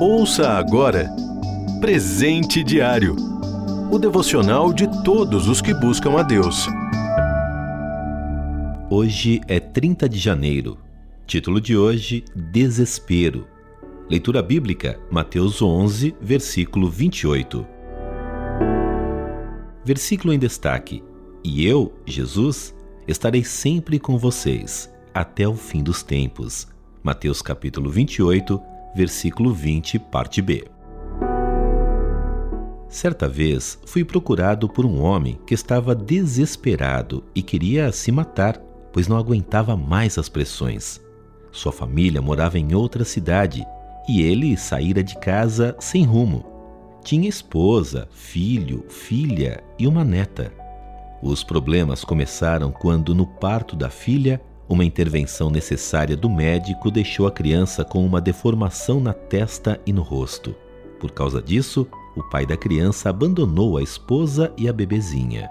Ouça agora Presente Diário o devocional de todos os que buscam a Deus. Hoje é 30 de janeiro. Título de hoje: Desespero. Leitura bíblica, Mateus 11, versículo 28. Versículo em destaque: E eu, Jesus, estarei sempre com vocês até o fim dos tempos. Mateus capítulo 28, versículo 20, parte B. Certa vez fui procurado por um homem que estava desesperado e queria se matar, pois não aguentava mais as pressões. Sua família morava em outra cidade e ele saíra de casa sem rumo. Tinha esposa, filho, filha e uma neta. Os problemas começaram quando, no parto da filha, uma intervenção necessária do médico deixou a criança com uma deformação na testa e no rosto. Por causa disso, o pai da criança abandonou a esposa e a bebezinha.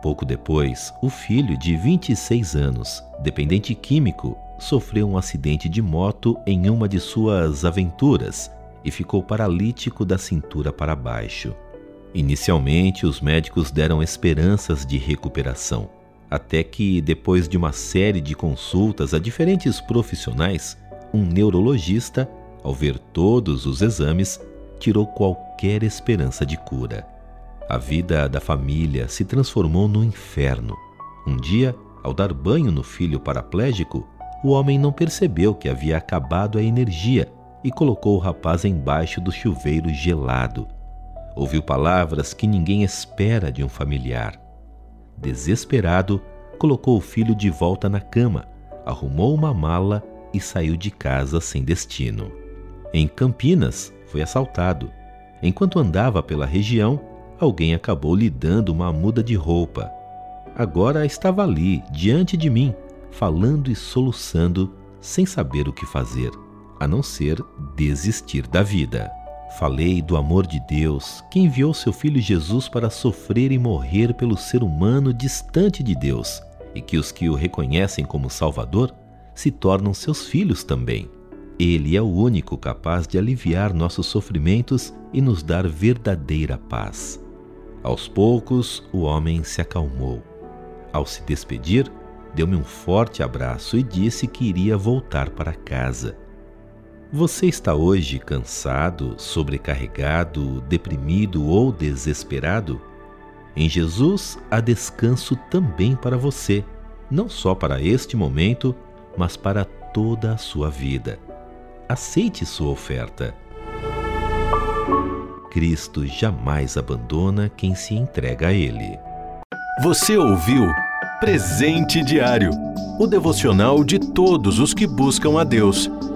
Pouco depois, o filho de 26 anos, dependente químico, sofreu um acidente de moto em uma de suas aventuras e ficou paralítico da cintura para baixo. Inicialmente, os médicos deram esperanças de recuperação, até que, depois de uma série de consultas a diferentes profissionais, um neurologista, ao ver todos os exames, tirou qualquer esperança de cura. A vida da família se transformou no inferno. Um dia, ao dar banho no filho paraplégico, o homem não percebeu que havia acabado a energia e colocou o rapaz embaixo do chuveiro gelado. Ouviu palavras que ninguém espera de um familiar. Desesperado, colocou o filho de volta na cama, arrumou uma mala e saiu de casa sem destino. Em Campinas, foi assaltado. Enquanto andava pela região, alguém acabou lhe dando uma muda de roupa. Agora estava ali, diante de mim, falando e soluçando, sem saber o que fazer, a não ser desistir da vida. Falei do amor de Deus, que enviou seu filho Jesus para sofrer e morrer pelo ser humano distante de Deus, e que os que o reconhecem como Salvador se tornam seus filhos também. Ele é o único capaz de aliviar nossos sofrimentos e nos dar verdadeira paz. Aos poucos, o homem se acalmou. Ao se despedir, deu-me um forte abraço e disse que iria voltar para casa. Você está hoje cansado, sobrecarregado, deprimido ou desesperado? Em Jesus há descanso também para você, não só para este momento, mas para toda a sua vida aceite sua oferta. Cristo jamais abandona quem se entrega a Ele. Você ouviu Presente Diário o devocional de todos os que buscam a Deus.